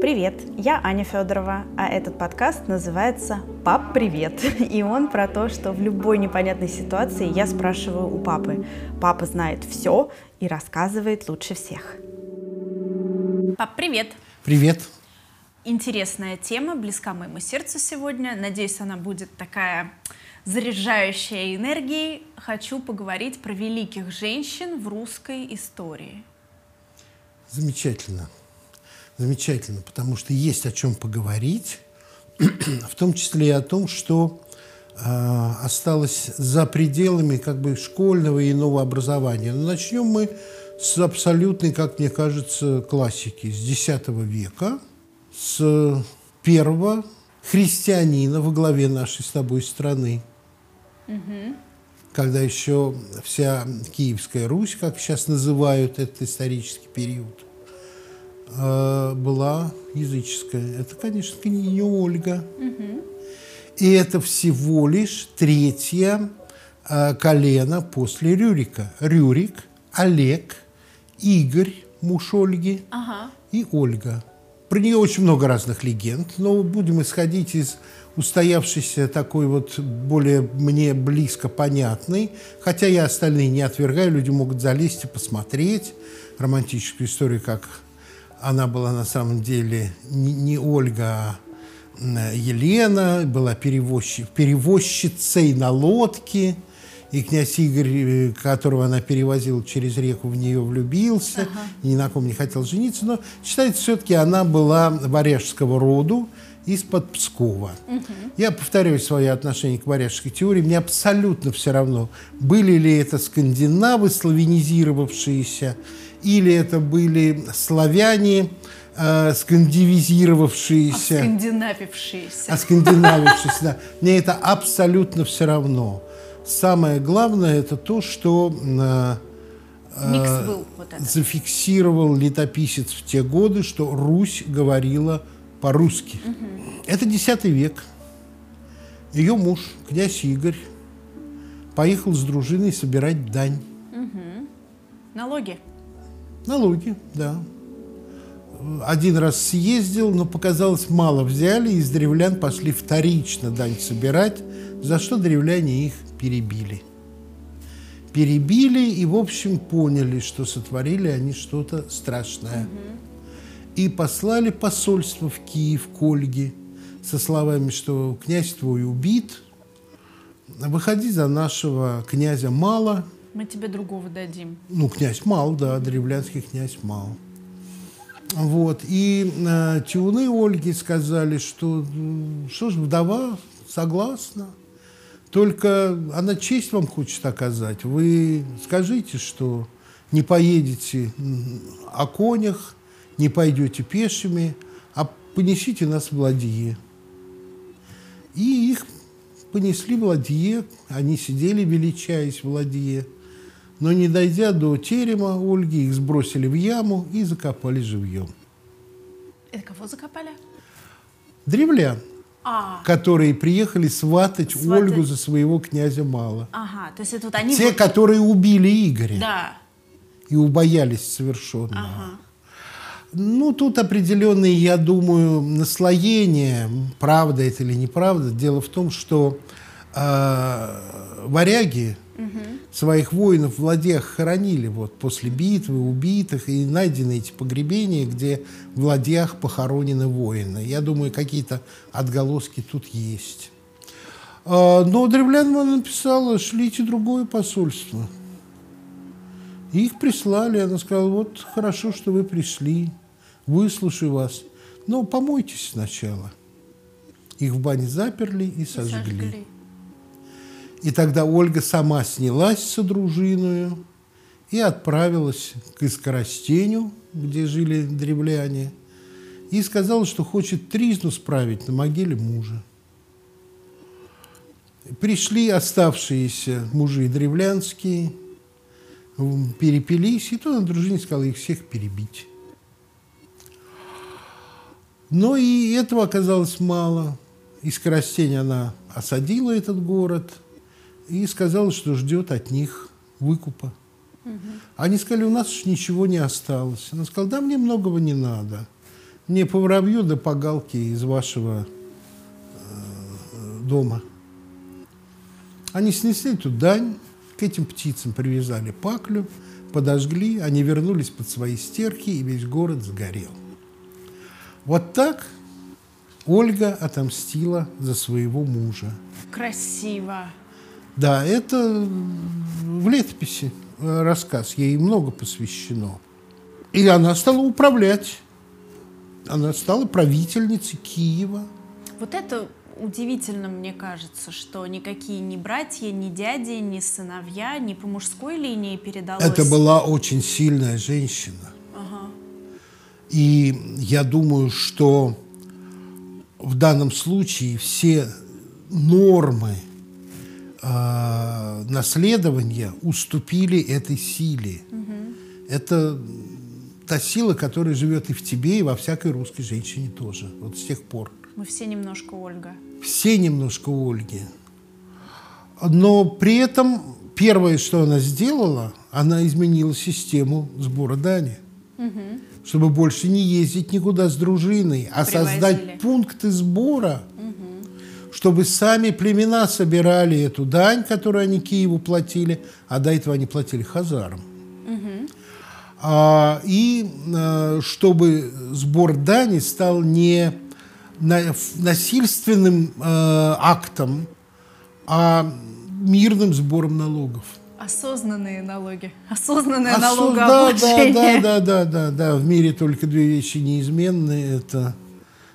Привет, я Аня Федорова, а этот подкаст называется «Пап, привет!» И он про то, что в любой непонятной ситуации я спрашиваю у папы. Папа знает все и рассказывает лучше всех. Пап, привет! Привет! Интересная тема, близка моему сердцу сегодня. Надеюсь, она будет такая заряжающая энергией. Хочу поговорить про великих женщин в русской истории. Замечательно замечательно, потому что есть о чем поговорить, в том числе и о том, что э, осталось за пределами как бы школьного и иного образования. Но начнем мы с абсолютной, как мне кажется, классики, с X века, с первого христианина во главе нашей с тобой страны. Угу. Когда еще вся Киевская Русь, как сейчас называют этот исторический период, э, была языческая. Это, конечно, княгиня Ольга. Угу. И это всего лишь третье э, колено после Рюрика. Рюрик, Олег, Игорь, муж Ольги, ага. и Ольга. Про нее очень много разных легенд, но будем исходить из устоявшейся такой вот более мне близко понятной, хотя я остальные не отвергаю, люди могут залезть и посмотреть романтическую историю, как она была на самом деле не, Ольга, а Елена, была перевозчик, перевозчицей на лодке. И князь Игорь, э, которого она перевозила через реку, в нее влюбился, ага. ни на ком не хотел жениться. Но считается, все-таки она была варяжского роду, из-под Пскова. Угу. Я повторяю свое отношение к варяжской теории. Мне абсолютно все равно, были ли это скандинавы, славянизировавшиеся, или это были славяне, э, скандивизировавшиеся. Оскандинавившиеся. Оскандинавившиеся, да. Мне это абсолютно все равно. Самое главное это то, что э, Микс был вот зафиксировал летописец в те годы, что Русь говорила по-русски. Угу. Это X век. Ее муж, князь Игорь, поехал с дружиной собирать дань. Угу. Налоги? Налоги, да. Один раз съездил, но показалось мало взяли, из древлян пошли вторично дань собирать, за что древляне их перебили. Перебили и, в общем, поняли, что сотворили они что-то страшное. И послали посольство в Киев к Ольге со словами, что князь твой убит, выходи за нашего князя мало – мы тебе другого дадим. Ну, князь Мал, да, древлянский князь Мал. Вот. И э, тюны Ольги сказали, что что ж, вдова согласна. Только она честь вам хочет оказать. Вы скажите, что не поедете о конях, не пойдете пешими, а понесите нас в ладье. И их понесли в ладье, они сидели, величаясь в ладье. Но не дойдя до терема Ольги, их сбросили в яму и закопали живьем. Это кого закопали? Древлян, а. которые приехали сватать, сватать Ольгу за своего князя Мала. Ага, то есть это вот они... Те, вот... которые убили Игоря. Да. И убоялись совершенно. Ага. Ну, тут определенные, я думаю, наслоения, правда это или неправда. Дело в том, что э, варяги, своих воинов в ладьях хоронили вот после битвы, убитых, и найдены эти погребения, где в ладьях похоронены воины. Я думаю, какие-то отголоски тут есть. А, но древлянам написала, шлите другое посольство. Их прислали. Она сказала, вот хорошо, что вы пришли, выслушаю вас, но помойтесь сначала. Их в бане заперли и сожгли. И сожгли. И тогда Ольга сама снялась с дружиною и отправилась к Искоростеню, где жили древляне, и сказала, что хочет тризну справить на могиле мужа. Пришли оставшиеся мужи древлянские, перепились, и то на дружине сказала их всех перебить. Но и этого оказалось мало. Искоростень она осадила этот город – и сказала, что ждет от них выкупа. Угу. Они сказали, у нас ничего не осталось. Она сказала, да, мне многого не надо. мне по воробью да по галке из вашего э, дома. Они снесли эту дань, к этим птицам привязали паклю, подожгли, они вернулись под свои стерки, и весь город сгорел. Вот так Ольга отомстила за своего мужа. Красиво. Да, это в летописи э, рассказ, ей много посвящено. И она стала управлять. Она стала правительницей Киева. Вот это удивительно, мне кажется, что никакие ни братья, ни дяди, ни сыновья, ни по мужской линии передалось. Это была очень сильная женщина. Ага. И я думаю, что в данном случае все нормы э, наследования уступили этой силе. Угу. Это та сила, которая живет и в тебе, и во всякой русской женщине тоже. Вот с тех пор. Мы все немножко Ольга. Все немножко Ольги. Но при этом первое, что она сделала, она изменила систему сбора дани. Угу. Чтобы больше не ездить никуда с дружиной, а Привозили. создать пункты сбора. Чтобы сами племена собирали эту дань, которую они Киеву платили, а до этого они платили хазарам. Угу. А, и а, чтобы сбор дани стал не на, насильственным а, актом, а мирным сбором налогов. Осознанные налоги. Осознанное Осо- налогообложение. Да, да, да, да, да, да. В мире только две вещи неизменны. Это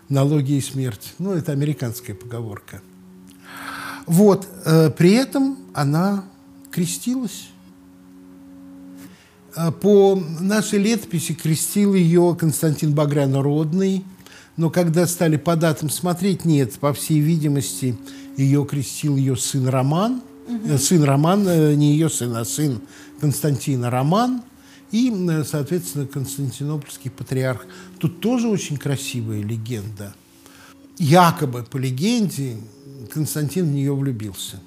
налоги и смерть. Ну, это американская поговорка. Вот. э, При этом она крестилась. А По нашей летописи крестил ее Константин Багрянородный, но когда стали по датам смотреть, нет, по всей видимости, ее крестил ее сын Роман, Э, сын Роман, э, не ее сын, а сын Константина Роман, и, э, соответственно, Константинопольский патриарх. Тут тоже очень красивая легенда. Якобы, по легенде, Константин в нее влюбился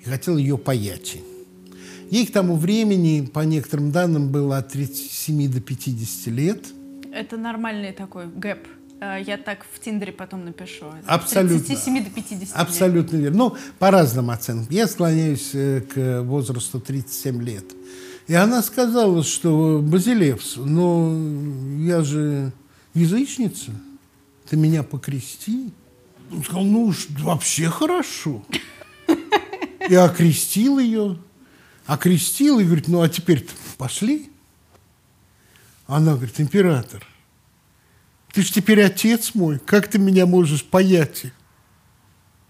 и хотел ее паять. Ей к тому времени, по некоторым данным, было от 37 до 50 лет. Это нормальный такой гэп. Э, Я так в Тиндере потом напишу. Абсолютно. От 37 до 50 лет. Абсолютно верно. Ну, по разным оценкам. Я склоняюсь э, к возрасту 37 лет. И она сказала, что Базилевс, но я же язычница, ты меня покрести. Он сказал, ну уж вообще хорошо. И окрестил ее. Окрестил и говорит, ну а теперь пошли. Она говорит, император, ты ж теперь отец мой, как ты меня можешь паять?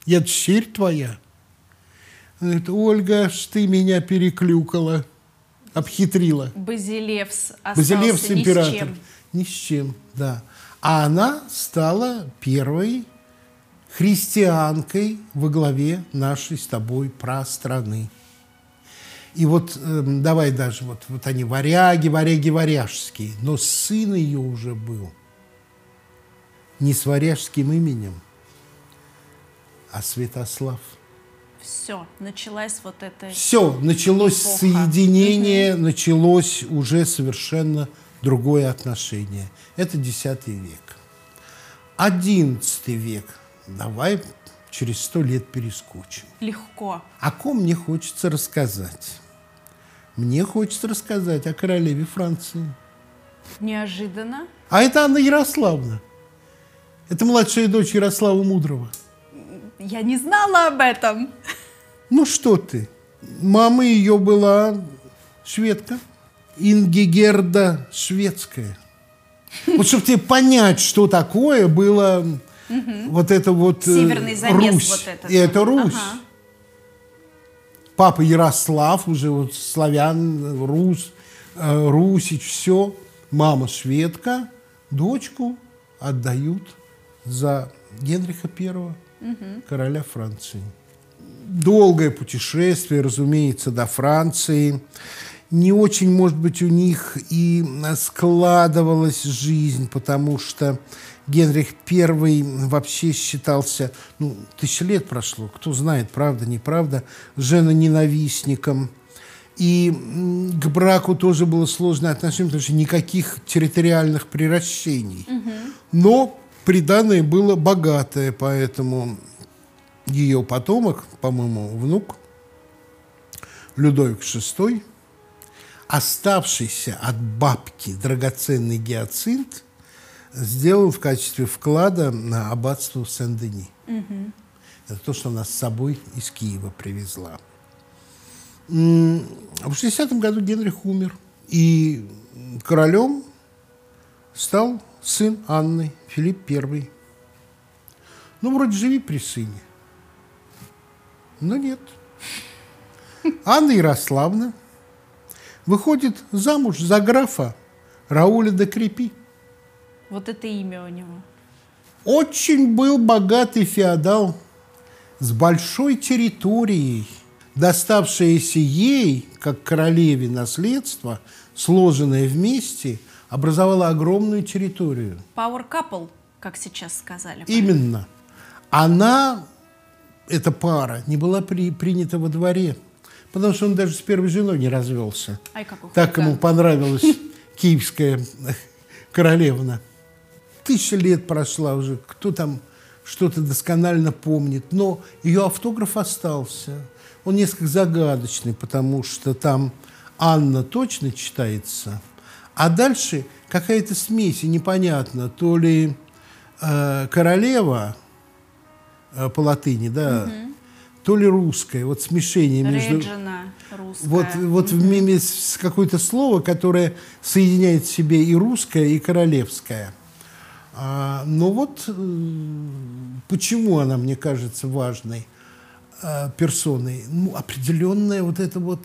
Я дщерь твоя. Она говорит, Ольга, ж ты меня переклюкала, обхитрила. Базилевс остался Базилевс ни император. с чем. Ни с чем, да. А она стала первой христианкой во главе нашей с тобой прастраны. И вот эм, давай даже, вот, вот они варяги, варяги варяжские, но сын ее уже был не с варяжским именем, а Святослав. Все, началась вот эта... Все, началось Эпоха. соединение, началось уже совершенно другое отношение. Это X век. XI век. Давай через сто лет перескочим. Легко. О ком мне хочется рассказать? Мне хочется рассказать о королеве Франции. Неожиданно. А это Анна Ярославна. Это младшая дочь Ярослава Мудрого. Я не знала об этом. Ну что ты? Мама ее была шведка. Ингигерда шведская. Вот чтобы тебе понять, что такое было вот это вот э, Северный замес Русь. вот этот. И это Русь. Ага. Папа Ярослав, уже вот славян, Рус, э, Русич, все. Мама шведка, дочку отдают за Генриха Первого, короля Франции. Долгое путешествие, разумеется, до Франции. Не очень, может быть, у них и складывалась жизнь, потому что Генрих I вообще считался, ну, тысячи лет прошло, кто знает, правда, неправда, женоненавистником. И к браку тоже было сложное отношение, потому что никаких территориальных приращений. Угу. Но приданное было богатое, поэтому ее потомок, по-моему, внук Людовик VI, оставшийся от бабки драгоценный гиацинт, сделал в качестве вклада на аббатство Сен-Дени. Угу. Это то, что она с собой из Киева привезла. В 60-м году Генрих умер, и королем стал сын Анны, Филипп I. Ну, вроде живи при сыне. Но нет. Анна Ярославна выходит замуж за графа Рауля де Крепи. Вот это имя у него. Очень был богатый феодал с большой территорией, доставшееся ей, как королеве наследство, сложенное вместе, образовало огромную территорию. Power couple, как сейчас сказали. Именно. Она, эта пара, не была при, принята во дворе, потому что он даже с первой женой не развелся. Ай, как так ему понравилась киевская королевна. Тысяча лет прошла уже, кто там что-то досконально помнит, но ее автограф остался. Он несколько загадочный, потому что там Анна точно читается, а дальше какая-то смесь, и непонятно, то ли э, королева э, по латыни, да, угу. то ли русская, вот смешение между... Реджина, русская. Вот, вот угу. в какое-то слово, которое соединяет в себе и русское, и королевское. А, но вот э, почему она, мне кажется, важной а, персоной? Ну, определенная вот эта вот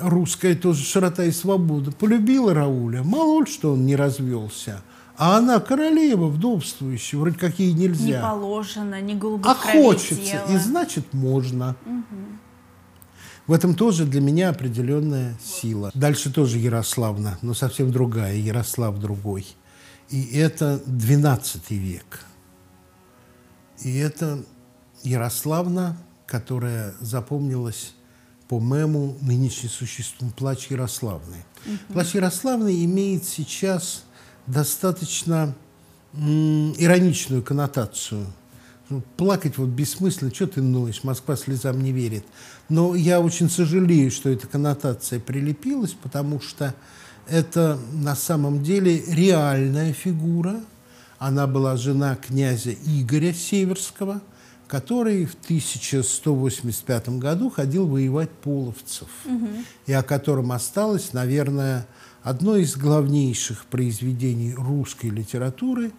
русская тоже широта и свобода. Полюбила Рауля, мало ли что он не развелся. А она королева, вдовствующая, вроде как ей нельзя. Не положено, не глубоко А хочется, и значит можно. Угу. В этом тоже для меня определенная сила. Дальше тоже Ярославна, но совсем другая, Ярослав другой. И это XII век. И это Ярославна, которая запомнилась по мему нынешний существует плач Ярославны. Угу. Плач Ярославны имеет сейчас достаточно ироничную коннотацию. Ну, плакать вот бессмысленно, что ты ноешь, Москва слезам не верит. Но я очень сожалею, что эта коннотация прилепилась, потому что это на самом деле реальная фигура. Она была жена князя Игоря Северского, который в 1185 году ходил воевать половцев, угу. и о котором осталось, наверное, одно из главнейших произведений русской литературы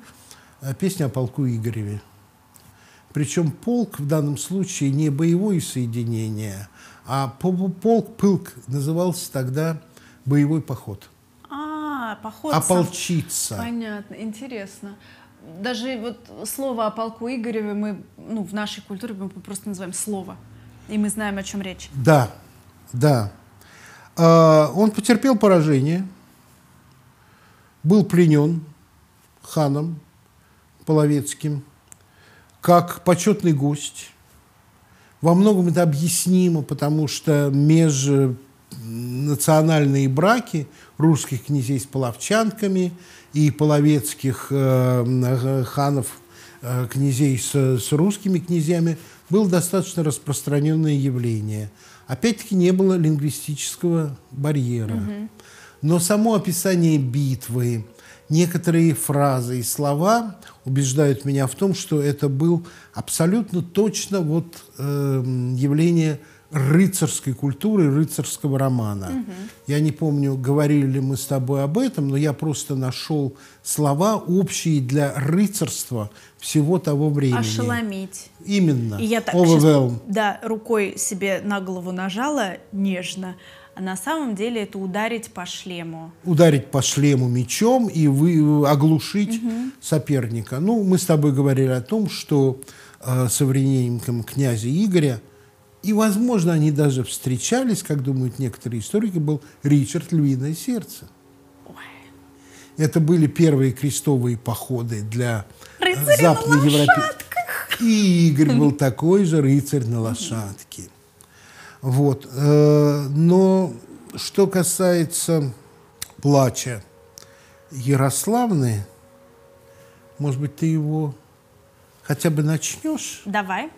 э, «Песня о полку Игореве». Причем полк в данном случае не боевое соединение, а полк, пылк назывался тогда боевой поход – а, поход. Ополчиться. Понятно, интересно. Даже вот слово о полку Игореве мы, ну, в нашей культуре мы просто называем слово. И мы знаем, о чем речь. Да, да. А, он потерпел поражение, был пленен ханом Половецким, как почетный гость. Во многом это объяснимо, потому что межнациональные браки – русских князей с половчанками и половецких э, ханов, э, князей с, с русскими князьями, было достаточно распространенное явление. Опять-таки не было лингвистического барьера. Угу. Но само описание битвы, некоторые фразы и слова убеждают меня в том, что это был абсолютно точно вот, э, явление рыцарской культуры, рыцарского романа. Угу. Я не помню, говорили ли мы с тобой об этом, но я просто нашел слова общие для рыцарства всего того времени. Ошеломить. Именно. И я так сейчас, да, рукой себе на голову нажала нежно, на самом деле это ударить по шлему. Ударить по шлему мечом и вы, оглушить угу. соперника. Ну, мы с тобой говорили о том, что э, современником князя Игоря – и, возможно, они даже встречались, как думают некоторые историки, был Ричард Львиное сердце. Это были первые крестовые походы для э, западноевропейских. И Игорь был такой же рыцарь на лошадке. Вот. Э, но что касается плача Ярославны, может быть, ты его хотя бы начнешь? Давай.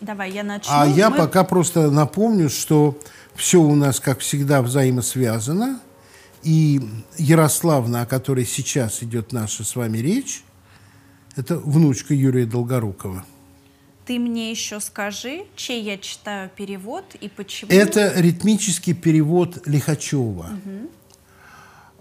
Давай, я начну. А я Мы... пока просто напомню, что все у нас, как всегда, взаимосвязано. И Ярославна, о которой сейчас идет наша с вами речь, это внучка Юрия Долгорукова. Ты мне еще скажи, чей я читаю перевод и почему? Это ритмический перевод Лихачева.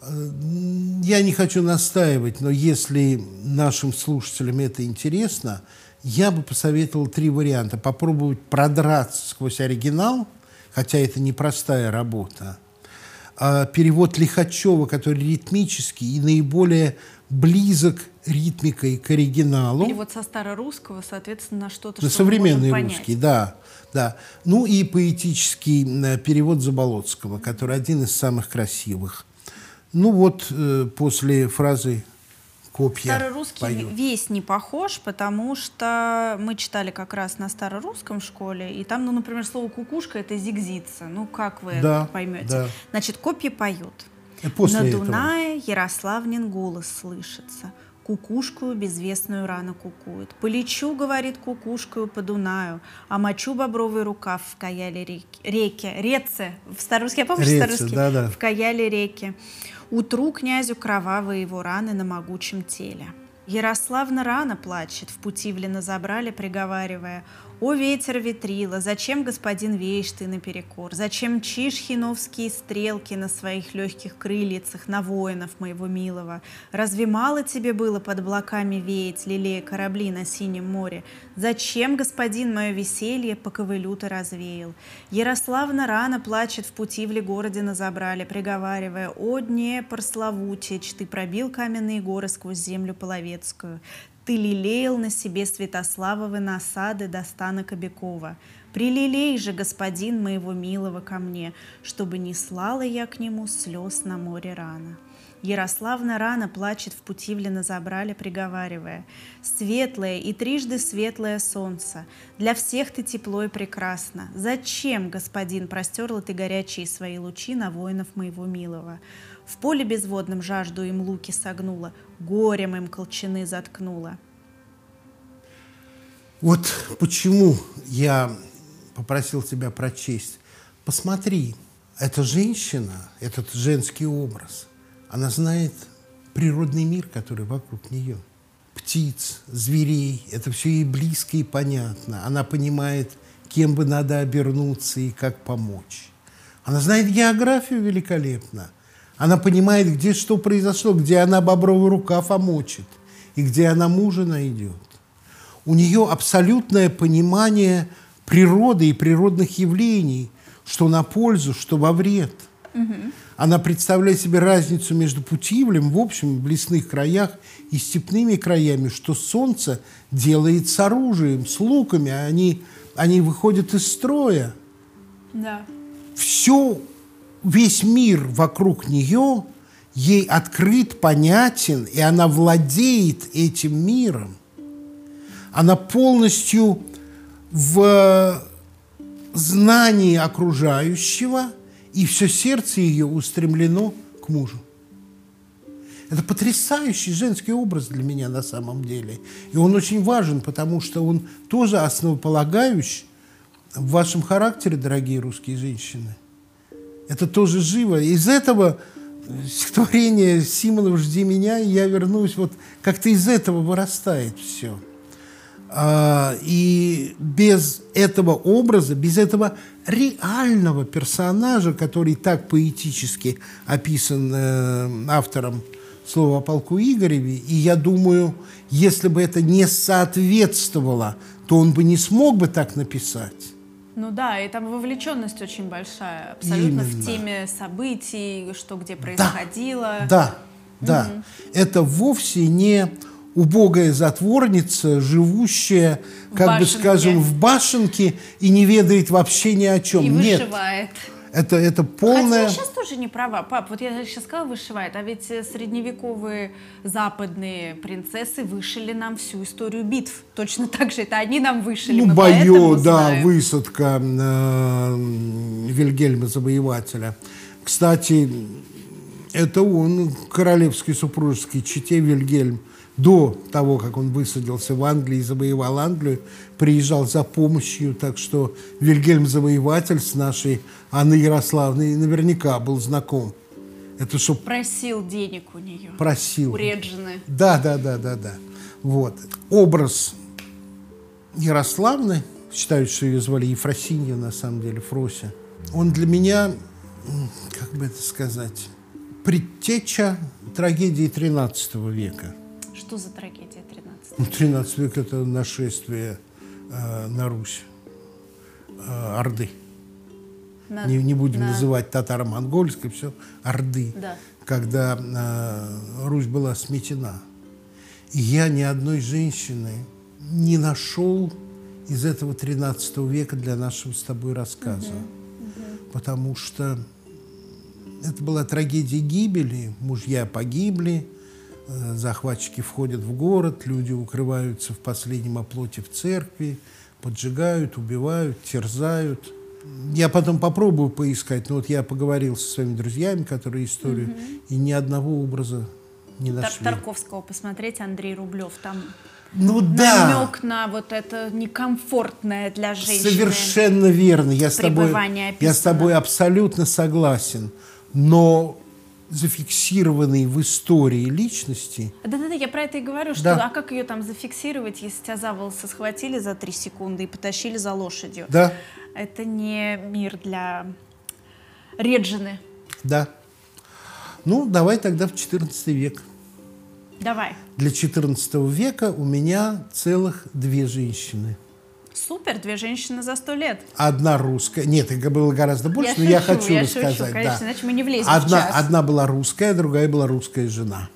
Угу. Я не хочу настаивать, но если нашим слушателям это интересно, я бы посоветовал три варианта. Попробовать продраться сквозь оригинал, хотя это непростая работа. А перевод Лихачева, который ритмический и наиболее близок ритмикой к оригиналу. Перевод со старорусского, соответственно, на что-то, на что современный русский, да, да. Ну и поэтический э, перевод Заболоцкого, который один из самых красивых. Ну вот э, после фразы копья Старорусский поют. весь не похож, потому что мы читали как раз на старорусском школе, и там, ну, например, слово «кукушка» — это зигзица. Ну, как вы да, это поймете? Да. Значит, копья поют. И после на Дунае этого. Ярославнин голос слышится — Кукушкую безвестную рано кукует. Полечу, говорит, кукушкою по Дунаю, а мочу бобровый рукав в каяле реке. реке. Реце. В старорусский, я помню, Реце, старорусский? Да, да. В каяле реке. Утру князю кровавые его раны на могучем теле. Ярославна рано плачет, в Путивлено забрали, приговаривая, «О, ветер ветрила, зачем, господин, веешь ты наперекор? Зачем чишь хиновские стрелки на своих легких крыльицах на воинов моего милого? Разве мало тебе было под облаками веять, лелея корабли на синем море? Зачем, господин, мое веселье по ковылю развеял? Ярославна рано плачет в пути в городе на забрали, приговаривая, «О, дне прославутич, ты пробил каменные горы сквозь землю половецкую, ты лелеял на себе Святославовы насады до стана Кобякова. Прилелей же, господин моего милого, ко мне, чтобы не слала я к нему слез на море рано. Ярославна рано плачет в Путивлено забрали, приговаривая, «Светлое и трижды светлое солнце, для всех ты тепло и прекрасно. Зачем, господин, простерла ты горячие свои лучи на воинов моего милого? В поле безводном жажду им луки согнула, горем им колчаны заткнула. Вот почему я попросил тебя прочесть. Посмотри, эта женщина, этот женский образ, она знает природный мир, который вокруг нее. Птиц, зверей, это все ей близко и понятно. Она понимает, кем бы надо обернуться и как помочь. Она знает географию великолепно. Она понимает, где что произошло, где она бобровый рукав омочит и где она мужа найдет. У нее абсолютное понимание природы и природных явлений, что на пользу, что во вред. Угу. Она представляет себе разницу между Путивлем, в общем, в лесных краях и степными краями, что солнце делает с оружием, с луками, а они, они выходят из строя. Да. Все весь мир вокруг нее ей открыт, понятен, и она владеет этим миром. Она полностью в знании окружающего, и все сердце ее устремлено к мужу. Это потрясающий женский образ для меня на самом деле. И он очень важен, потому что он тоже основополагающий в вашем характере, дорогие русские женщины – это тоже живо. Из этого стихотворения Симонова «Жди меня», я вернусь, вот как-то из этого вырастает все. А, и без этого образа, без этого реального персонажа, который так поэтически описан э, автором слова о полку Игореве, и я думаю, если бы это не соответствовало, то он бы не смог бы так написать. Ну да, и там вовлеченность очень большая, абсолютно Именно. в теме событий, что где происходило. Да, да. Угу. Это вовсе не убогая затворница, живущая, как бы скажем, в башенке и не ведает вообще ни о чем. И Нет. Это, это полная... Хотя я сейчас тоже не права. Пап, вот я сейчас сказала вышивает, а ведь э, средневековые западные принцессы вышили нам всю историю битв. Точно так же это они нам вышили. Ну, бою, да, знаем. высадка э, Вильгельма Завоевателя. Кстати, это он, королевский супружеский чете Вильгельм, до того, как он высадился в Англии и завоевал Англию, приезжал за помощью, так что Вильгельм Завоеватель с нашей Анной Ярославной наверняка был знаком. Это что... Просил денег у нее. Просил. У Реджины. Да, да, да, да, да. Вот. Образ Ярославны, считают, что ее звали Ефросинья, на самом деле, Фрося, он для меня, как бы это сказать, предтеча трагедии XIII века. Что за трагедия 13 ну, 13 век – это нашествие э, на Русь э, Орды. На, не, не будем на... называть татаро-монгольской, все, Орды. Да. Когда э, Русь была сметена. И я ни одной женщины не нашел из этого 13 века для нашего с тобой рассказа. Угу, угу. Потому что это была трагедия гибели, мужья погибли, захватчики входят в город, люди укрываются в последнем оплоте в церкви, поджигают, убивают, терзают. Я потом попробую поискать, но вот я поговорил со своими друзьями, которые историю, угу. и ни одного образа не нашли. Тарковского посмотреть, Андрей Рублев, там ну да. намек на вот это некомфортное для женщины. Совершенно верно. Я с тобой, я с тобой абсолютно согласен. Но зафиксированные в истории личности. Да-да-да, я про это и говорю, что да. а как ее там зафиксировать, если тебя за волосы схватили за три секунды и потащили за лошадью? Да. Это не мир для Реджины. Да. Ну, давай тогда в XIV век. Давай. Для XIV века у меня целых две женщины – Супер, две женщины за сто лет. Одна русская. Нет, их было гораздо больше, я но шучу, я хочу я рассказать. Шучу, конечно, да. иначе мы не влезем одна, в час. Одна была русская, другая была русская жена.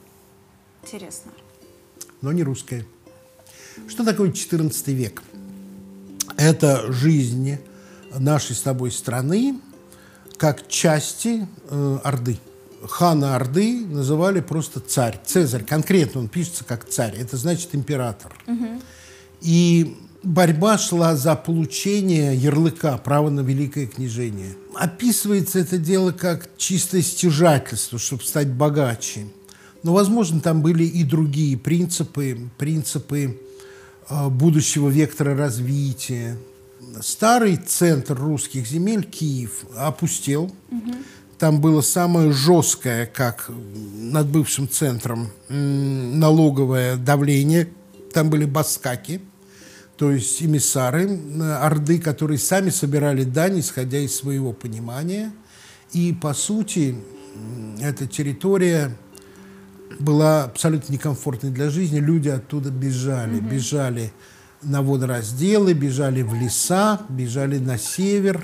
Интересно. Но не русская. Что такое XIV век? Это жизнь нашей с тобой страны как части э, Орды. Хана Орды называли просто царь. Цезарь, конкретно он пишется как царь. Это значит император. Угу. И борьба шла за получение ярлыка, права на великое княжение. Описывается это дело как чистое стяжательство, чтобы стать богаче. Но, возможно, там были и другие принципы, принципы э, будущего вектора развития. Старый центр русских земель, Киев, опустел. Угу. Там было самое жесткое, как над бывшим центром, налоговое давление. Там были баскаки – то есть эмиссары э, Орды, которые сами собирали дань, исходя из своего понимания. И, по сути, эта территория была абсолютно некомфортной для жизни. Люди оттуда бежали. Угу. Бежали на водоразделы, бежали в леса, бежали на север.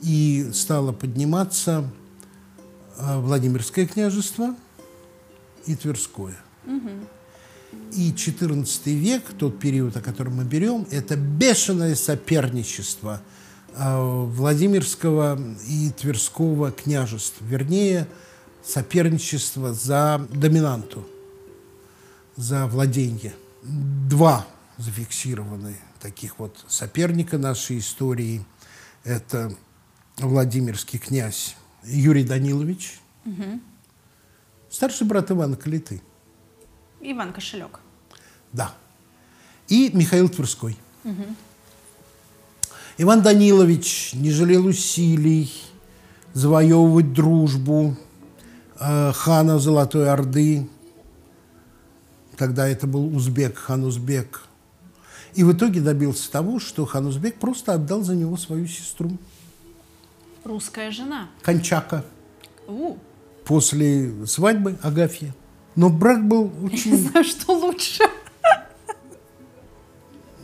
И стало подниматься э, Владимирское княжество и Тверское. Угу. И XIV век, тот период, о котором мы берем, это бешеное соперничество а, Владимирского и Тверского княжеств, вернее, соперничество за доминанту, за владение. Два зафиксированы таких вот соперника нашей истории. Это Владимирский князь Юрий Данилович, угу. старший брат Ивана Калиты. Иван Кошелек. Да. И Михаил Тверской. Угу. Иван Данилович не жалел усилий завоевывать дружбу э, хана Золотой Орды. Тогда это был узбек, хан Узбек. И в итоге добился того, что хан Узбек просто отдал за него свою сестру. Русская жена. Кончака. У. После свадьбы Агафья. Но брак был очень... Не знаю, что лучше.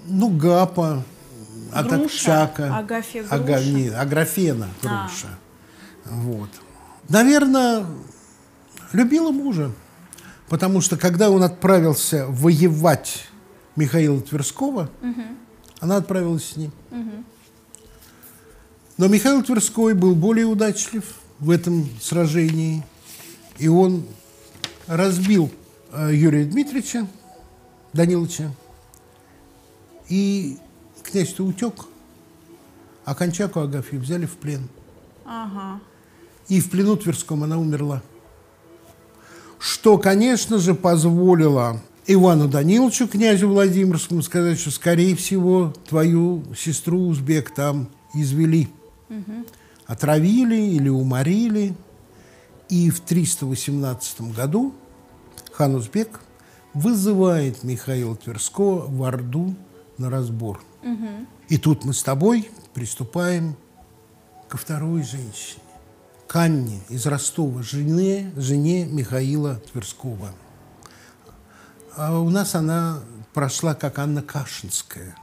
Ну, Гапа, Атакчака. Агафья Груша. Ага, не, Аграфена Груша. А. Вот. Наверное, любила мужа. Потому что когда он отправился воевать Михаила Тверского, угу. она отправилась с ним. Угу. Но Михаил Тверской был более удачлив в этом сражении, и он разбил э, Юрия Дмитриевича, Даниловича, и князь-то утек, а Кончаку Агафью взяли в плен. Ага. И в плену Тверском она умерла. Что, конечно же, позволило Ивану Даниловичу, князю Владимирскому, сказать, что, скорее всего, твою сестру узбек там извели. Угу. Отравили или уморили. И в 318 году хан Узбек вызывает Михаила Тверского в Орду на разбор. Угу. И тут мы с тобой приступаем ко второй женщине. К Анне из Ростова, жене, жене Михаила Тверского. А у нас она прошла как Анна Кашинская.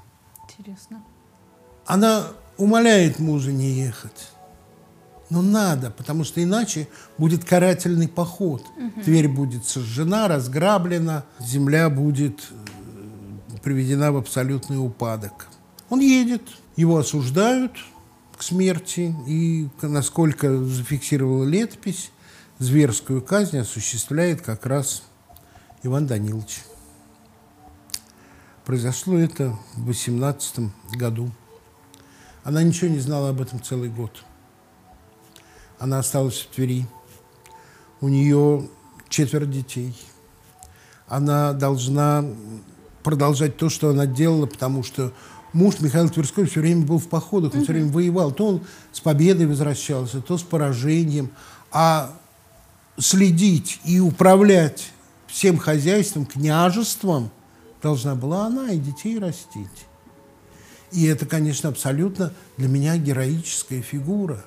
Интересно. Она умоляет мужа не ехать. Но надо, потому что иначе будет карательный поход. Угу. Тверь будет сожжена, разграблена, земля будет э, приведена в абсолютный упадок. Он едет, его осуждают к смерти, и, насколько зафиксировала летопись, зверскую казнь осуществляет как раз Иван Данилович. Произошло это в 18 году. Она ничего не знала об этом целый год. Она осталась в Твери. У нее четверо детей. Она должна продолжать то, что она делала, потому что муж Михаил Тверской все время был в походах, он mm-hmm. все время воевал. То он с победой возвращался, то с поражением. А следить и управлять всем хозяйством, княжеством должна была она и детей растить. И это, конечно, абсолютно для меня героическая фигура.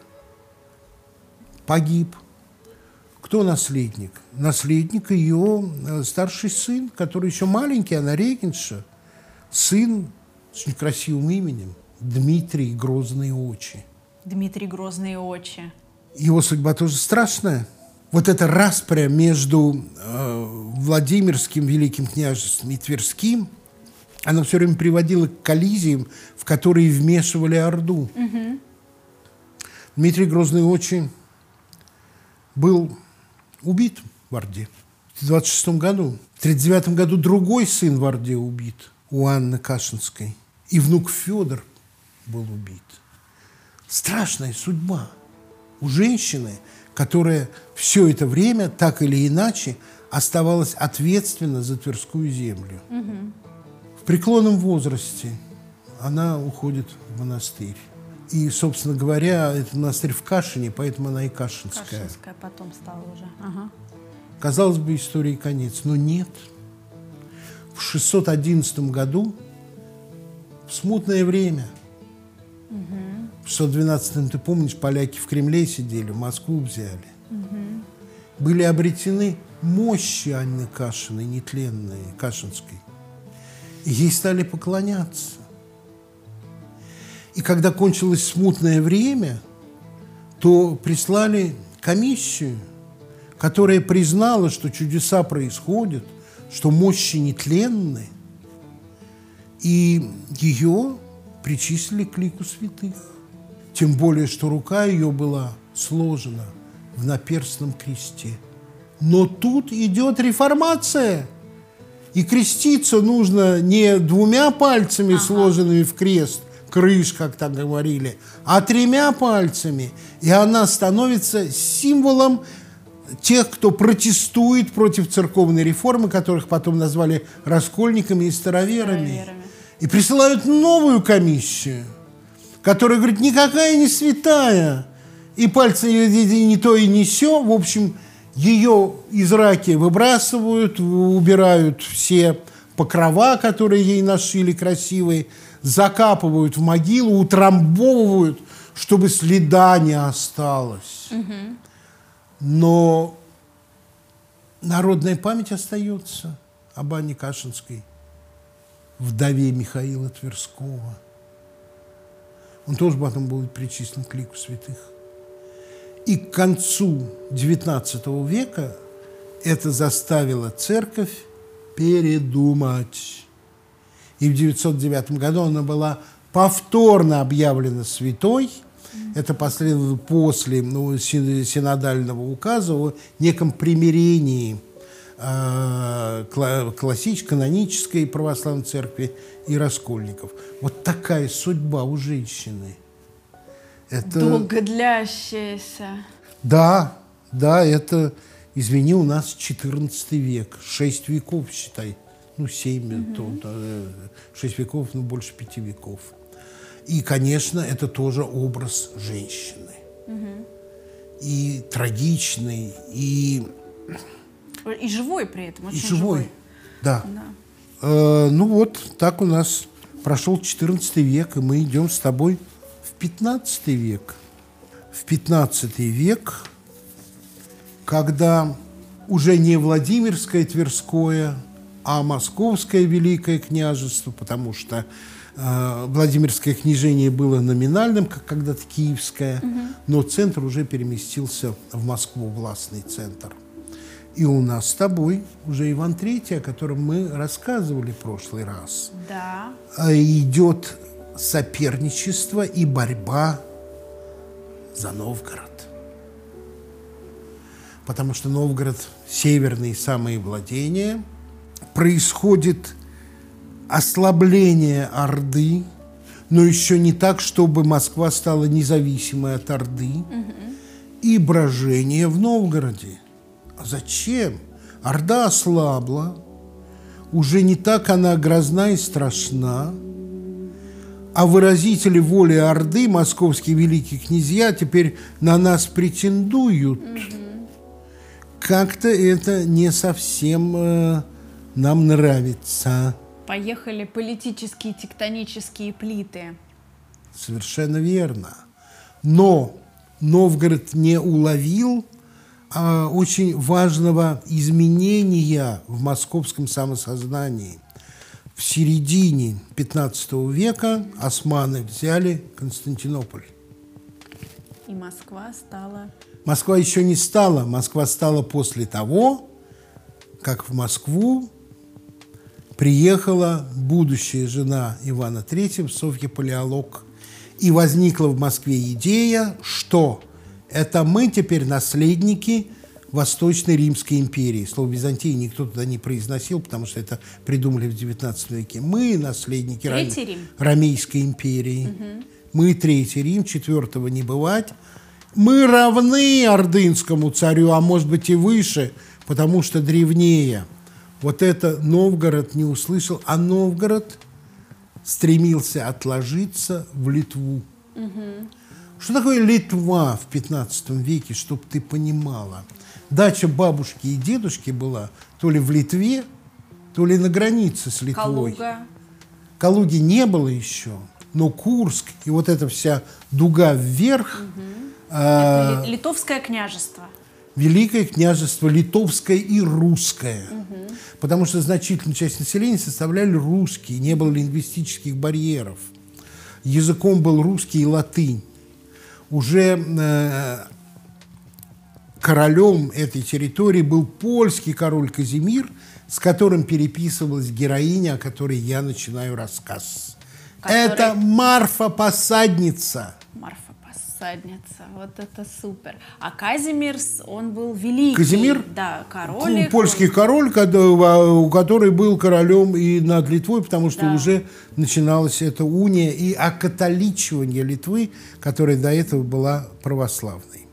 Погиб. Кто наследник? Наследник ее э, старший сын, который еще маленький, она регенша. Сын с очень красивым именем Дмитрий Грозные Очи. Дмитрий Грозные Очи. Его судьба тоже страшная. Вот эта распря между э, Владимирским великим княжеством и Тверским – она все время приводила к коллизиям, в которые вмешивали Орду. Угу. Дмитрий Грозный очень был убит в Орде в 26 году. В 39 году другой сын в Орде убит у Анны Кашинской. И внук Федор был убит. Страшная судьба у женщины, которая все это время, так или иначе, оставалась ответственна за Тверскую землю. Угу преклонном возрасте она уходит в монастырь. И, собственно говоря, это монастырь в Кашине, поэтому она и Кашинская. Кашинская потом стала уже. Ага. Казалось бы, истории конец, но нет. В 611 году, в смутное время, угу. в 612 ты помнишь, поляки в Кремле сидели, Москву взяли. Угу. Были обретены мощи Анны Кашиной, нетленные, Кашинской ей стали поклоняться. И когда кончилось смутное время, то прислали комиссию, которая признала, что чудеса происходят, что мощи нетленны, и ее причислили к лику святых. Тем более, что рука ее была сложена в наперстном кресте. Но тут идет реформация – и креститься нужно не двумя пальцами, ага. сложенными в крест, крыш, как так говорили, а тремя пальцами. И она становится символом тех, кто протестует против церковной реформы, которых потом назвали раскольниками и староверами. староверами. И присылают новую комиссию, которая говорит, никакая не святая. И пальцы не то и не все. В общем, ее из раки выбрасывают, убирают все покрова, которые ей нашили красивые, закапывают в могилу, утрамбовывают, чтобы следа не осталось. Угу. Но народная память остается об Анне Кашинской, вдове Михаила Тверского. Он тоже потом будет причислен к лику святых. И к концу XIX века это заставило церковь передумать. И в 909 году она была повторно объявлена святой, Это последовало после ну, синодального указа о неком примирении э, классической, канонической православной церкви и раскольников. Вот такая судьба у женщины. Это... Долго длящаяся. Да, да, это, извини, у нас 14 век, 6 веков, считай. Ну, 7, угу. то, 6 веков, ну, больше 5 веков. И, конечно, это тоже образ женщины. Угу. И трагичный, и... И живой при этом, очень и живой. живой. Да. да. Э, ну вот, так у нас прошел 14 век, и мы идем с тобой в 15 век. В 15 век, когда уже не Владимирское Тверское, а Московское Великое княжество, потому что э, Владимирское княжение было номинальным, как когда-то Киевское, угу. но центр уже переместился в Москву, властный центр. И у нас с тобой уже Иван Третий, о котором мы рассказывали в прошлый раз. Да. А, идет соперничество и борьба за Новгород. Потому что Новгород – северные самые владения. Происходит ослабление Орды, но еще не так, чтобы Москва стала независимой от Орды. Угу. И брожение в Новгороде – а зачем? Орда ослабла, уже не так она грозна и страшна, а выразители воли Орды, московские великие князья, теперь на нас претендуют. Угу. Как-то это не совсем э, нам нравится. Поехали политические тектонические плиты. Совершенно верно. Но Новгород не уловил а, очень важного изменения в московском самосознании. В середине 15 века османы взяли Константинополь. И Москва стала... Москва еще не стала. Москва стала после того, как в Москву приехала будущая жена Ивана III, Софья Палеолог. И возникла в Москве идея, что это мы теперь наследники Восточной Римской империи. Слово Византии никто туда не произносил, потому что это придумали в XIX веке. Мы наследники Рам... Рим. Ромейской империи. Угу. Мы Третий Рим, четвертого не бывать. Мы равны Ордынскому царю, а может быть и выше, потому что древнее. Вот это Новгород не услышал, а Новгород стремился отложиться в Литву. Угу. Что такое Литва в 15 веке, чтобы ты понимала? Дача бабушки и дедушки была то ли в Литве, то ли на границе с Литвой. Калуга. Калуги не было еще, но Курск и вот эта вся дуга вверх. Угу. Это Литовское княжество. Великое княжество литовское и русское. Угу. Потому что значительную часть населения составляли русские, не было лингвистических барьеров. Языком был русский и латынь уже э, королем этой территории был польский король Казимир, с которым переписывалась героиня, о которой я начинаю рассказ. Который... Это Марфа-посадница. Марфа-посадница, вот это супер. А Казимир, он был великий. Казимир? Да, король. Польский король, у который был королем и над Литвой, потому что да. уже начиналась эта уния и окатоличивание Литвы, которая до этого была православной.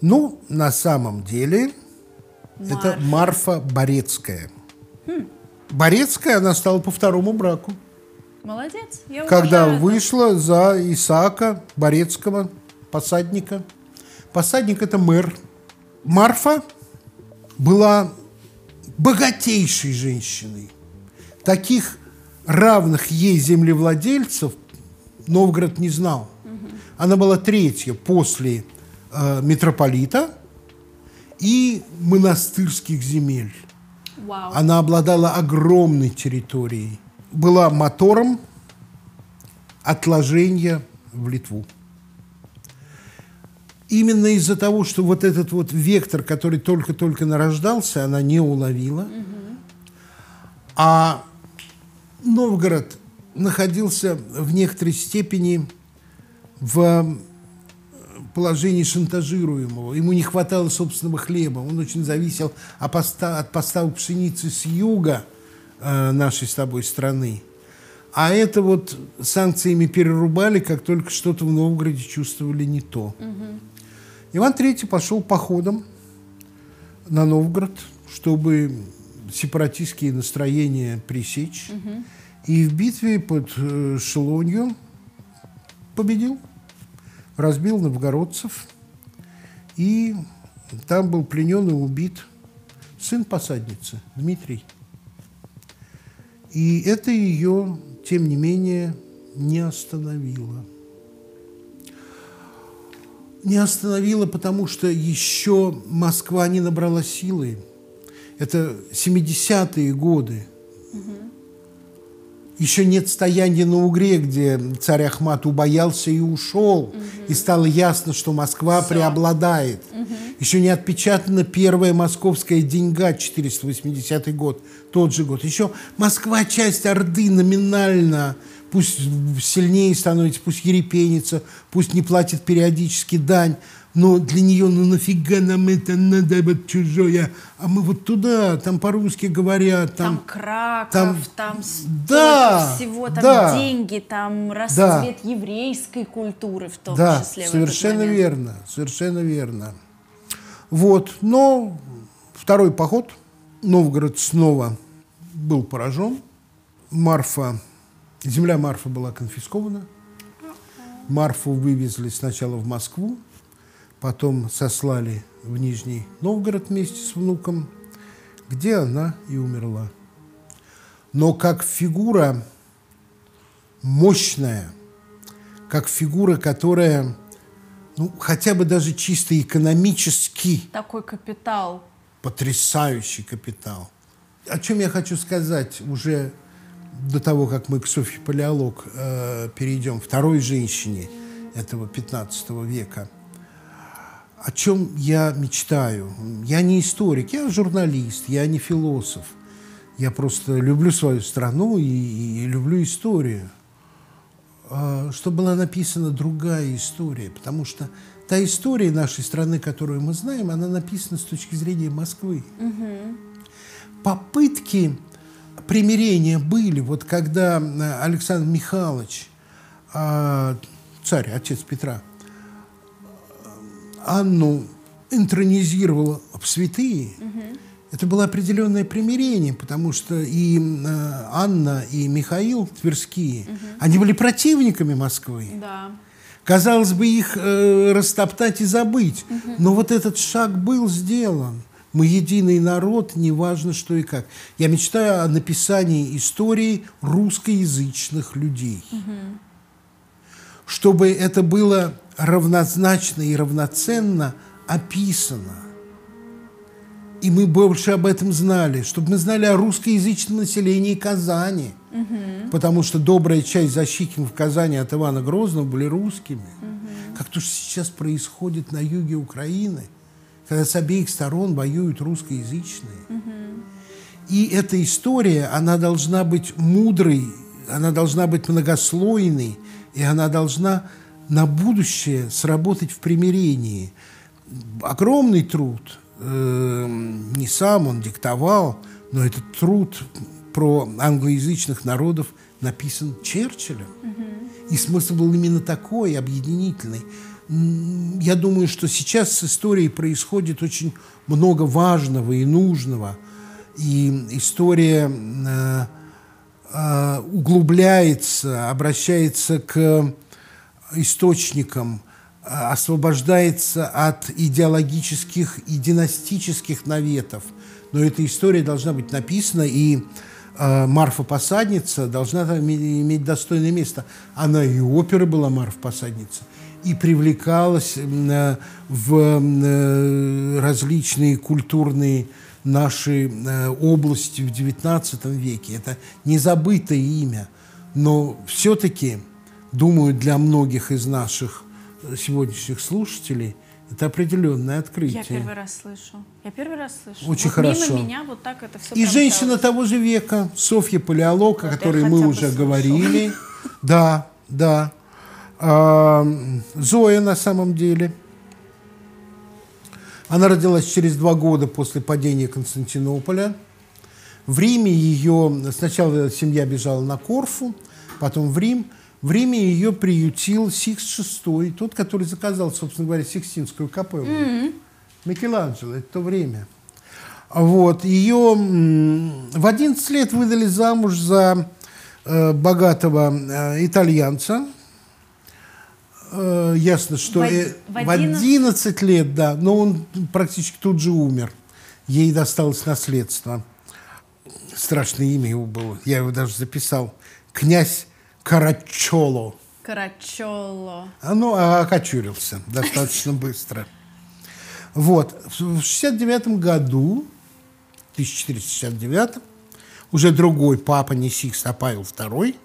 Ну, на самом деле, Марфа. это Марфа Борецкая. Хм. Борецкая она стала по второму браку. Молодец. Я Когда вышла это. за Исаака Борецкого, посадника. Посадник – это мэр. Марфа была богатейшей женщиной. Таких равных ей землевладельцев Новгород не знал. Она была третья после э, митрополита и монастырских земель. Вау. Она обладала огромной территорией. Была мотором отложения в Литву. Именно из-за того, что вот этот вот вектор, который только-только нарождался, она не уловила. А Новгород находился в некоторой степени в положении шантажируемого. Ему не хватало собственного хлеба. Он очень зависел от поставок пшеницы с юга э, нашей с тобой страны. А это вот санкциями перерубали, как только что-то в Новгороде чувствовали не то. Угу. Иван III пошел походом на Новгород, чтобы сепаратистские настроения пресечь. Угу. И в битве под э, Шелонью победил, разбил новгородцев. И там был пленен и убит сын посадницы Дмитрий. И это ее, тем не менее, не остановило. Не остановило, потому что еще Москва не набрала силы. Это 70-е годы. Еще нет стояния на Угре, где царь Ахмат убоялся и ушел. Угу. И стало ясно, что Москва Все. преобладает. Угу. Еще не отпечатана первая московская деньга, 480 год, тот же год. Еще Москва часть Орды номинально пусть сильнее становится, пусть ерепенится, пусть не платит периодически дань, но для нее, ну нафига нам это надо, вот чужое, а мы вот туда, там по-русски говорят. Там, там Краков, там, там да, всего, там да, деньги, там расцвет да, еврейской культуры в том да, числе. совершенно верно, совершенно верно. Вот, но второй поход, Новгород снова был поражен, Марфа Земля Марфа была конфискована. Марфу вывезли сначала в Москву, потом сослали в Нижний Новгород вместе с внуком, где она и умерла. Но как фигура мощная, как фигура, которая, ну, хотя бы даже чисто экономически... Такой капитал. Потрясающий капитал. О чем я хочу сказать уже до того, как мы к Софье Палеолог э, перейдем, второй женщине этого 15 века, о чем я мечтаю? Я не историк, я журналист, я не философ. Я просто люблю свою страну и, и люблю историю. Э, чтобы была написана другая история, потому что та история нашей страны, которую мы знаем, она написана с точки зрения Москвы. Угу. Попытки примирения были. Вот когда э, Александр Михайлович, а, царь, отец Петра, Анну интронизировал в святые, угу. это было определенное примирение, потому что и э, Анна, и Михаил Тверские, угу. они были противниками Москвы. Да. Казалось бы, их э, растоптать и забыть. Угу. Но вот этот шаг был сделан. Мы единый народ, неважно что и как. Я мечтаю о написании истории русскоязычных людей. Угу. Чтобы это было равнозначно и равноценно описано. И мы больше об этом знали, чтобы мы знали о русскоязычном населении Казани. Угу. Потому что добрая часть защитников Казани от Ивана Грозного были русскими. Угу. Как то, что сейчас происходит на юге Украины – когда с обеих сторон воюют русскоязычные. Угу. И эта история, она должна быть мудрой, она должна быть многослойной, и она должна на будущее сработать в примирении. Огромный труд, э, не сам он диктовал, но этот труд про англоязычных народов написан Черчиллем. Угу. И смысл был именно такой, объединительный я думаю, что сейчас с историей происходит очень много важного и нужного. И история э, э, углубляется, обращается к источникам, э, освобождается от идеологических и династических наветов. Но эта история должна быть написана, и Марфа Посадница должна иметь достойное место. Она и оперы была Марфа Посадница, и привлекалась э, в э, различные культурные наши э, области в XIX веке. Это незабытое имя, но все-таки, думаю, для многих из наших сегодняшних слушателей это определенное открытие. Я первый раз слышу. Я первый раз слышу. Очень вот хорошо. Мимо меня вот так это все И женщина того же века, Софья Палеолог, вот о которой мы уже слышу. говорили. Да, да. Зоя на самом деле. Она родилась через два года после падения Константинополя. В Риме ее... Сначала семья бежала на Корфу, потом в Рим. В Риме ее приютил Сикс VI, тот, который заказал, собственно говоря, Сикстинскую капеллу. Mm-hmm. Микеланджело, это то время. Вот. Ее в 11 лет выдали замуж за э, богатого э, итальянца. Э, ясно, что в, э, в 11... 11 лет, да, но он практически тут же умер. Ей досталось наследство. Страшное имя его было, я его даже записал. Князь Карачоло. Карачоло. А, ну, а окочурился достаточно быстро. Вот. В 69 году 1469 уже другой папа, не Сикс, а Павел II,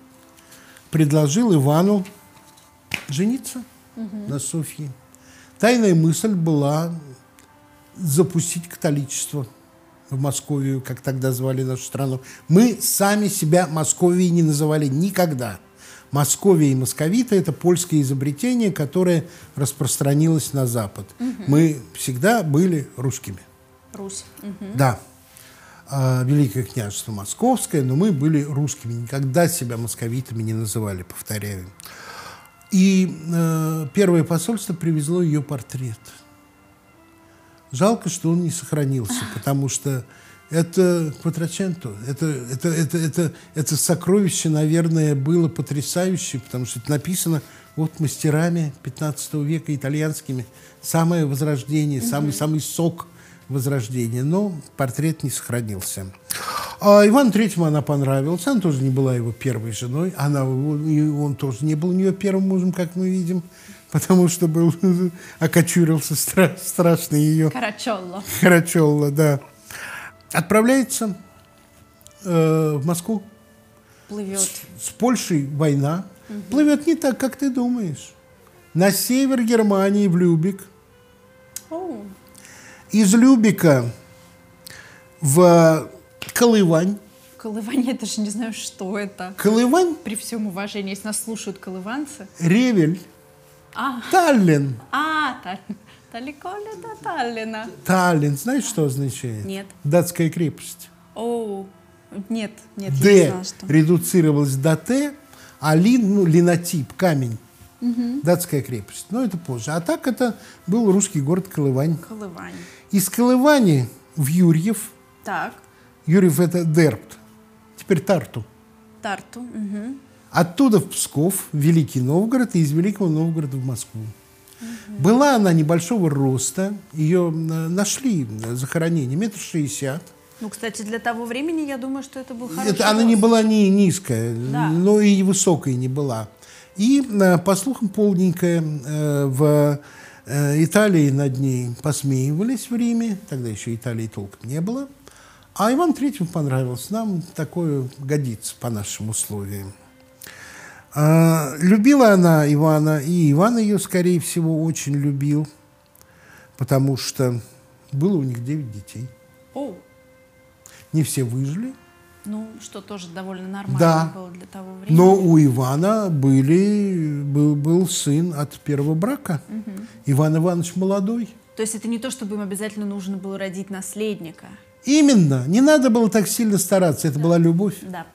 предложил Ивану жениться угу. на Софье. Тайная мысль была запустить католичество в Московию, как тогда звали нашу страну. Мы сами себя Московией не называли никогда. Московия и московиты – это польское изобретение, которое распространилось на Запад. Угу. Мы всегда были русскими. Русь. Угу. Да. А, Великое княжество Московское, но мы были русскими, никогда себя московитами не называли, повторяю. И э, первое посольство привезло ее портрет. Жалко, что он не сохранился, потому что это Кватраченто, это, это, это, это, это сокровище, наверное, было потрясающее, потому что это написано вот мастерами 15 века итальянскими. Самое возрождение, mm-hmm. самый, самый сок – Возрождения, но портрет не сохранился. А Ивану Третьему она понравилась. Она тоже не была его первой женой. Она, он тоже не был у нее первым мужем, как мы видим, потому что был окочурился стра страшно ее. Карачолло. Карачолло, да. Отправляется э, в Москву. Плывет. С, с Польшей война. Угу. Плывет не так, как ты думаешь. На север Германии, в Любик. О из Любика в Колывань. Колывань, я даже не знаю, что это. Колывань? При всем уважении, если нас слушают колыванцы. Ревель. А. Таллин. А, Таллин. Далеко ли до Таллина? Таллин, знаешь, что означает? Нет. Датская крепость. О, нет, нет, Д я не знала, что. редуцировалось до Т, а лин, ну, линотип, камень. Угу. Датская крепость. Но это позже. А так это был русский город Колывань. Колывань. Из Колывани в Юрьев. Так. Юрьев – это Дерпт. Теперь Тарту. Тарту. Угу. Оттуда в Псков, в Великий Новгород, и из Великого Новгорода в Москву. Угу. Была она небольшого роста, ее э, нашли захоронение, метр шестьдесят. Ну, кстати, для того времени, я думаю, что это был хороший это, Она не была не низкая, да. но и высокой не была. И, э, по слухам, полненькая э, в Италии над ней посмеивались в Риме, тогда еще Италии толком не было. А Иван Третьему понравился. Нам такое годится по нашим условиям. А, любила она Ивана, и Иван ее, скорее всего, очень любил, потому что было у них девять детей. О. Не все выжили. Ну, что тоже довольно нормально да. было для того времени. Но у Ивана были, был, был сын от первого брака. Угу. Иван Иванович молодой. То есть это не то, чтобы им обязательно нужно было родить наследника. Именно. Не надо было так сильно стараться. Это да. была любовь. Да.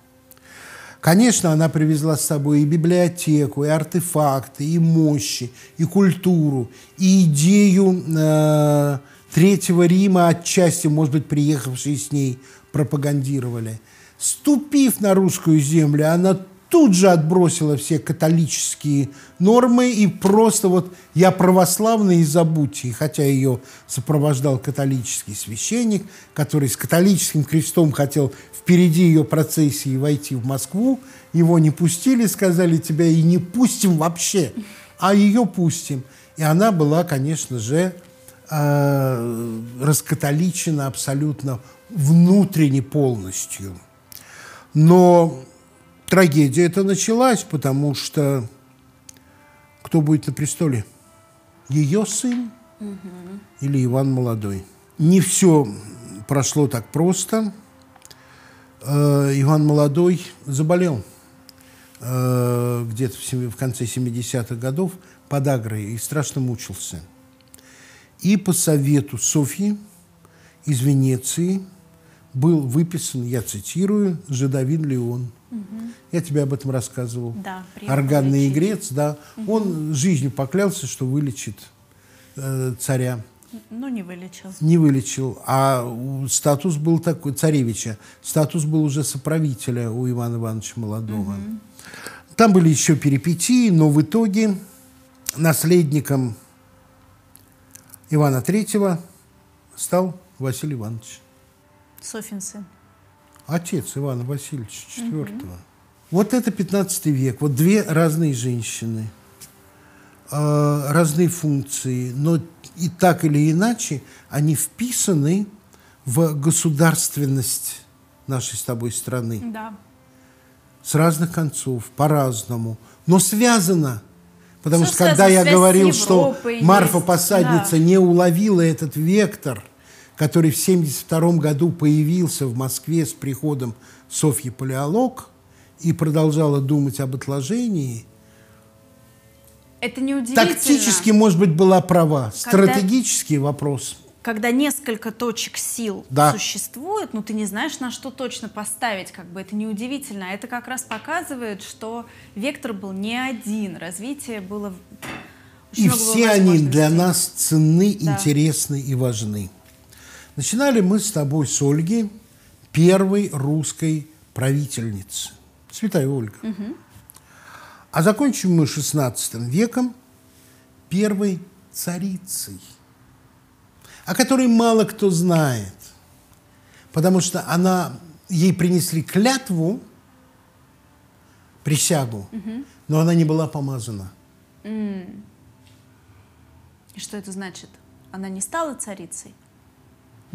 Конечно, она привезла с собой и библиотеку, и артефакты, и мощи, и культуру, и идею э, Третьего Рима, отчасти, может быть, приехавшие с ней, пропагандировали – Ступив на русскую землю, она тут же отбросила все католические нормы и просто вот «я православный и забудьте». Хотя ее сопровождал католический священник, который с католическим крестом хотел впереди ее процессии войти в Москву, его не пустили, сказали «тебя и не пустим вообще, а ее пустим». И она была, конечно же, э, раскатоличена абсолютно внутренне полностью. Но трагедия это началась, потому что кто будет на престоле? Ее сын угу. или Иван Молодой? Не все прошло так просто. Э, Иван Молодой заболел э, где-то в конце 70-х годов подагрой и страшно мучился. И по совету Софьи из Венеции был выписан, я цитирую, «Жидовин Леон». Угу. Я тебе об этом рассказывал. Да, Органный игрец, да. Угу. Он жизнью поклялся, что вылечит э, царя. Ну, не вылечил. Не вылечил. А статус был такой, царевича, статус был уже соправителя у Ивана Ивановича Молодого. Угу. Там были еще перипетии, но в итоге наследником Ивана Третьего стал Василий Иванович. Софин сын. Отец Ивана Васильевича IV. Угу. Вот это 15 век. Вот две разные женщины, э, разные функции, но и так или иначе они вписаны в государственность нашей с тобой страны. Да. С разных концов, по-разному. Но связано. Потому Все что когда я говорил, что Марфа Посадница да. не уловила этот вектор, который в 1972 году появился в Москве с приходом Софьи Палеолог и продолжала думать об отложении – это неудивительно. Тактически, может быть, была права. Стратегический когда, вопрос. Когда несколько точек сил да. существует, но ты не знаешь, на что точно поставить, как бы это неудивительно. Это как раз показывает, что вектор был не один, развитие было и все они для нас ценны, да. интересны и важны. Начинали мы с тобой с Ольги, первой русской правительницы. Святая Ольга. Угу. А закончим мы XVI веком первой царицей, о которой мало кто знает, потому что она, ей принесли клятву, присягу, угу. но она не была помазана. Mm. И что это значит? Она не стала царицей?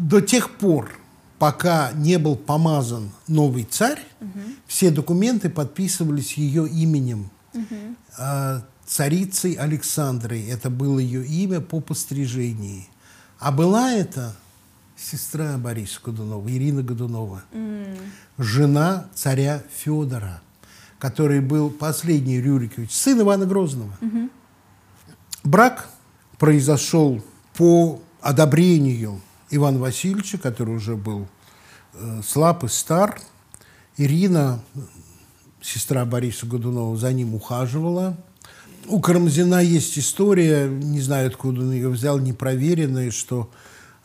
До тех пор, пока не был помазан новый царь, угу. все документы подписывались ее именем угу. царицей Александрой. Это было ее имя по пострижении. А была это сестра Бориса Годунова, Ирина Годунова, mm. жена царя Федора, который был последний Рюрикович, сын Ивана Грозного. Mm-hmm. Брак произошел по одобрению Ивана Васильевича, который уже был э, слаб и стар. Ирина сестра Бориса Годунова за ним ухаживала. У Карамзина есть история, не знаю, откуда он ее взял, непроверенная, что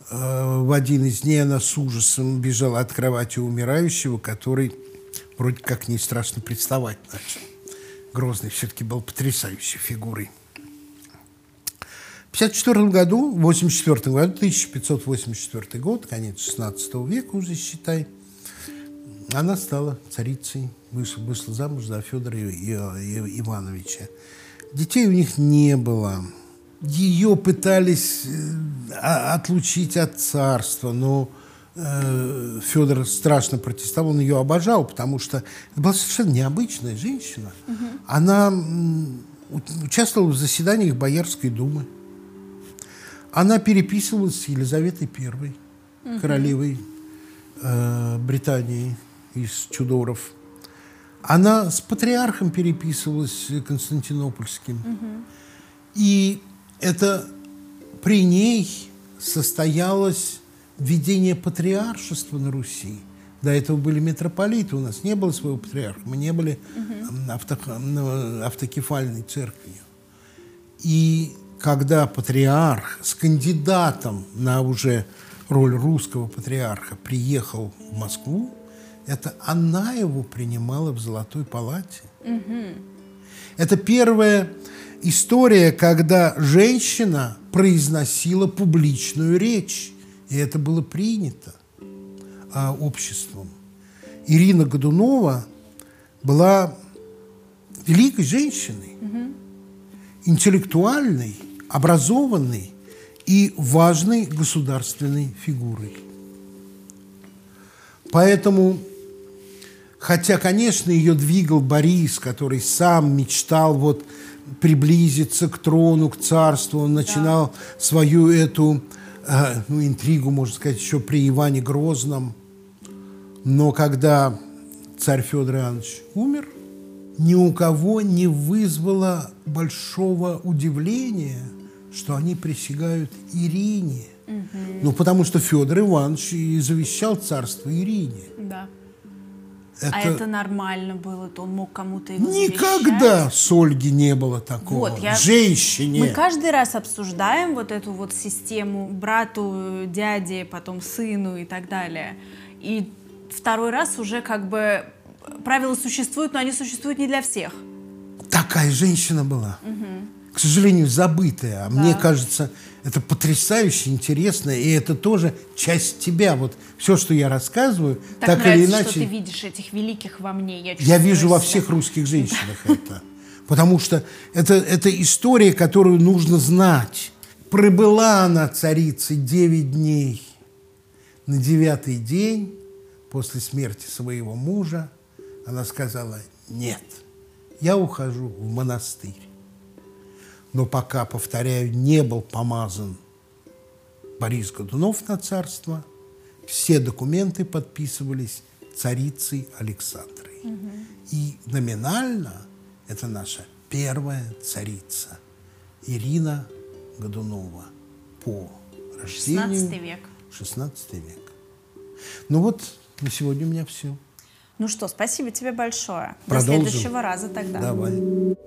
э, в один из дней она с ужасом бежала от кровати умирающего, который вроде как не страшно представать начал. Грозный все-таки был потрясающей фигурой. В 1954 году, в 1984 году, 1584 год, конец 16 века уже, считай, она стала царицей, вышла, вышла замуж за Федора Ивановича. Детей у них не было. Ее пытались э, отлучить от царства, но э, Федор страшно протестовал, он ее обожал, потому что это была совершенно необычная женщина. Угу. Она участвовала в заседаниях Боярской думы. Она переписывалась с Елизаветой I, угу. королевой э, Британии из Чудоров. Она с патриархом переписывалась Константинопольским. Угу. И это при ней состоялось введение патриаршества на Руси. До этого были митрополиты, у нас не было своего патриарха, мы не были угу. авто, автокефальной церковью. И когда патриарх с кандидатом на уже роль русского патриарха приехал в Москву, это она его принимала в Золотой палате. Угу. Это первая история, когда женщина произносила публичную речь. И это было принято а, обществом. Ирина Годунова была великой женщиной, угу. Интеллектуальной, образованной и важной государственной фигурой. Поэтому Хотя, конечно, ее двигал Борис, который сам мечтал вот приблизиться к трону, к царству. Он начинал да. свою эту э, ну, интригу, можно сказать, еще при Иване Грозном. Но когда царь Федор Иванович умер, ни у кого не вызвало большого удивления, что они присягают Ирине. Угу. Ну, потому что Федор Иванович и завещал царство Ирине. Да. Это... А это нормально было, то он мог кому-то его Никогда завещать. с Ольги не было такого. Вот, я... Женщине. Мы каждый раз обсуждаем вот эту вот систему брату, дяде, потом сыну и так далее. И второй раз уже как бы правила существуют, но они существуют не для всех. Такая женщина была. Угу к сожалению, забытое. А да. мне кажется, это потрясающе интересно, и это тоже часть тебя. Вот все, что я рассказываю, так, так или иначе... что ты видишь этих великих во мне. Я, я вижу себя. во всех русских женщинах это. Потому что это, это история, которую нужно знать. Пробыла она, царица, девять дней. На девятый день, после смерти своего мужа, она сказала, нет, я ухожу в монастырь но пока, повторяю, не был помазан Борис Годунов на царство, все документы подписывались царицей Александрой. Угу. И номинально это наша первая царица Ирина Годунова по рождению. 16 век. 16 век. Ну вот, на сегодня у меня все. Ну что, спасибо тебе большое. Продолжим. До следующего раза тогда. Давай.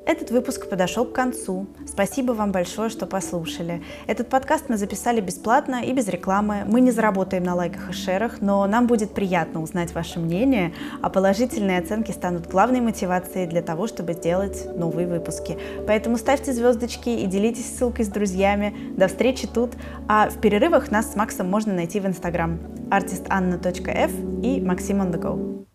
Этот выпуск подошел к концу. Спасибо вам большое, что послушали. Этот подкаст мы записали бесплатно и без рекламы. Мы не заработаем на лайках и шерах, но нам будет приятно узнать ваше мнение, а положительные оценки станут главной мотивацией для того, чтобы сделать новые выпуски. Поэтому ставьте звездочки и делитесь ссылкой с друзьями. До встречи тут. А в перерывах нас с Максом можно найти в Инстаграм artistanna.f и Максим on the go.